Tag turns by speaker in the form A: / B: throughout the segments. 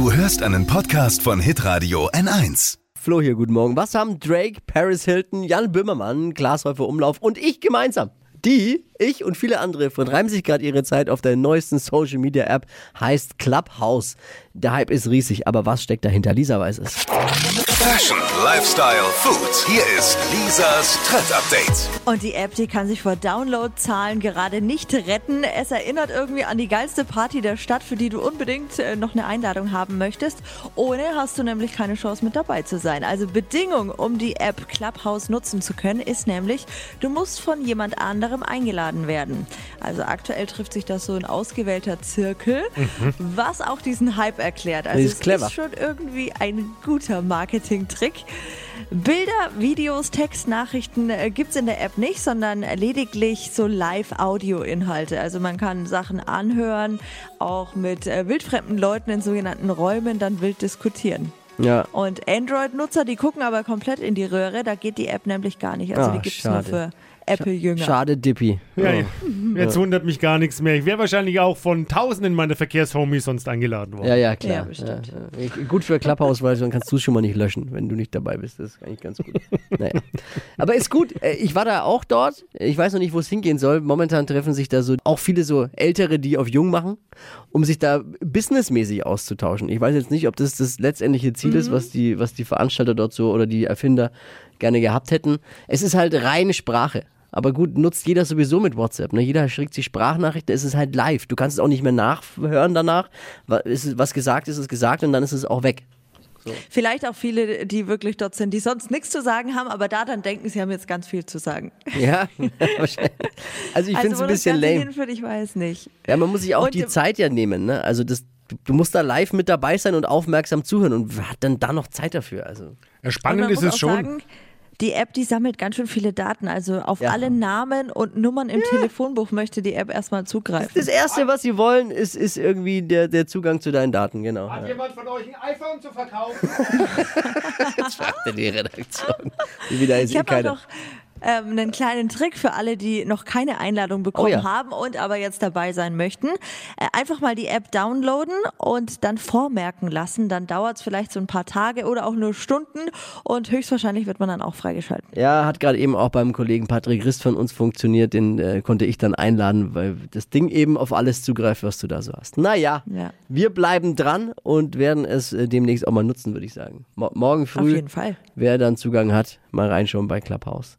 A: Du hörst einen Podcast von Hitradio N1.
B: Flo hier, guten Morgen. Was haben Drake, Paris Hilton, Jan Böhmermann, Glashäufer Umlauf und ich gemeinsam? Die, ich und viele andere vertreiben sich gerade ihre Zeit auf der neuesten Social Media App, heißt Clubhouse. Der Hype ist riesig, aber was steckt dahinter? Lisa weiß es.
A: Fashion, Lifestyle, Food. Hier ist Lisas Trend Update.
C: Und die App, die kann sich vor Downloadzahlen gerade nicht retten. Es erinnert irgendwie an die geilste Party der Stadt, für die du unbedingt äh, noch eine Einladung haben möchtest. Ohne hast du nämlich keine Chance mit dabei zu sein. Also Bedingung, um die App Clubhouse nutzen zu können, ist nämlich, du musst von jemand anderem eingeladen werden. Also aktuell trifft sich das so ein ausgewählter Zirkel, was auch diesen Hype erklärt. Also
B: ist
C: es
B: clever.
C: ist schon irgendwie ein guter Marketing-Trick. Bilder, Videos, Textnachrichten äh, gibt es in der App nicht, sondern lediglich so Live-Audio-Inhalte. Also man kann Sachen anhören, auch mit äh, wildfremden Leuten in sogenannten Räumen dann wild diskutieren.
B: Ja.
C: Und Android-Nutzer, die gucken aber komplett in die Röhre, da geht die App nämlich gar nicht. Also
B: Ah,
C: die gibt es nur für Apple-Jünger.
B: Schade, Dippy.
D: Ja,
B: Oh.
D: Ja. Jetzt wundert mich gar nichts mehr. Ich wäre wahrscheinlich auch von tausenden meiner Verkehrshomies sonst eingeladen worden.
B: Ja, ja, klar.
C: Ja, bestimmt.
B: Ja, ja. Gut für Clubhouse, weil dann kannst du es schon mal nicht löschen, wenn du nicht dabei bist. Das ist eigentlich ganz gut. naja. Aber ist gut. Äh, Ich war da auch dort. Ich weiß noch nicht, wo es hingehen soll. Momentan treffen sich da so auch viele so Ältere, die auf Jung machen, um sich da businessmäßig auszutauschen. Ich weiß jetzt nicht, ob das das letztendliche Ziel ist, was die, was die Veranstalter dort so oder die Erfinder gerne gehabt hätten. Es ist halt reine Sprache. Aber gut, nutzt jeder sowieso mit WhatsApp. Ne? Jeder schickt sich Sprachnachrichten, es ist halt live. Du kannst es auch nicht mehr nachhören danach. Was gesagt ist, ist gesagt und dann ist es auch weg.
C: Vielleicht auch viele, die wirklich dort sind, die sonst nichts zu sagen haben, aber da dann denken, sie haben jetzt ganz viel zu sagen.
B: Ja, wahrscheinlich. Also ich finde es
C: wo
B: ein
C: das
B: bisschen lame.
C: hinführt, ich weiß nicht.
B: Ja, man muss sich auch
C: Und
B: die Zeit ja nehmen. Ne? Also das, du, musst da live mit dabei sein und aufmerksam zuhören. Und wer hat dann da noch Zeit dafür? Also
D: Ja, Spannend ist es schon.
C: Sagen, die App, die sammelt ganz schön viele Daten. Also auf
B: Ja.
C: alle Namen und Nummern im Telefonbuch möchte die App erstmal zugreifen.
B: das Erste, was sie wollen, ist, ist irgendwie der, der Zugang zu deinen Daten. Genau. Ja.
D: jemand von euch ein iPhone zu verkaufen?
B: Jetzt fragt er die Redaktion. Wie wieder ist
C: Ich
B: eh
C: habe auch noch ähm, einen kleinen Trick für alle, die noch keine Einladung bekommen
B: Oh ja.
C: haben und aber jetzt dabei sein möchten. Äh, einfach mal die App downloaden und dann vormerken lassen. Dann dauert es vielleicht so ein paar Tage oder auch nur Stunden und höchstwahrscheinlich wird man dann auch freigeschalten.
B: Ja, hat gerade eben auch beim Kollegen Patrick Rist von uns funktioniert. Den äh, konnte ich dann einladen, weil das Ding eben auf alles zugreift, was du da so hast. Naja,
C: Ja.
B: wir bleiben dran und werden es äh, demnächst auch mal nutzen, würde ich sagen. Mo morgen früh, wer dann Zugang hat, mal reinschauen bei Clubhouse.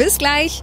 E: Bis gleich.